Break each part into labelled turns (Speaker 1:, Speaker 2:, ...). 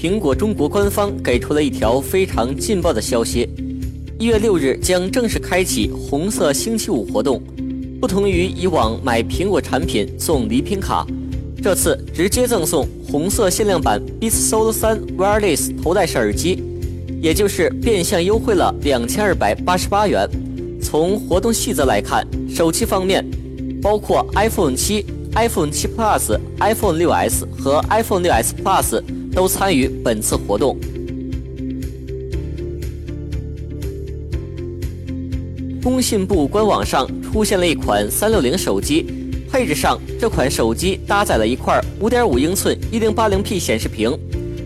Speaker 1: 苹果中国官方给出了一条非常劲爆的消息：一月六日将正式开启红色星期五活动。不同于以往买苹果产品送礼品卡，这次直接赠送红色限量版 Beats Solo 3 Wireless 头戴式耳机。也就是变相优惠了两千二百八十八元。从活动细则来看，手机方面包括 iPhone 七、iPhone 七 Plus、iPhone 六 S 和 iPhone 六 S Plus 都参与本次活动。工信部官网上出现了一款三六零手机，配置上这款手机搭载了一块五点五英寸一零八零 P 显示屏。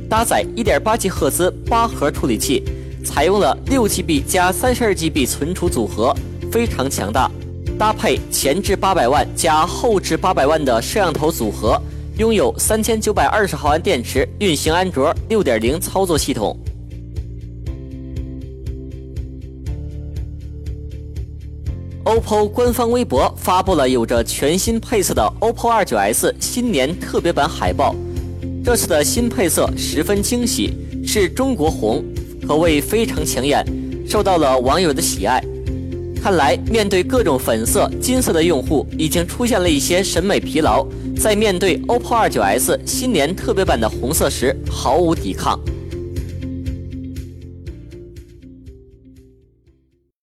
Speaker 1: 搭载 1.8G 赫兹八核处理器，采用了 6GB 加 32GB 存储组合，非常强大。搭配前置800万加后置800万的摄像头组合，拥有3920毫安电池，运行安卓6.0操作系统。OPPO 官方微博发布了有着全新配色的 OPPO 29S 新年特别版海报。这次的新配色十分惊喜，是中国红，可谓非常抢眼，受到了网友的喜爱。看来，面对各种粉色、金色的用户，已经出现了一些审美疲劳，在面对 OPPO 二九 S 新年特别版的红色时毫无抵抗。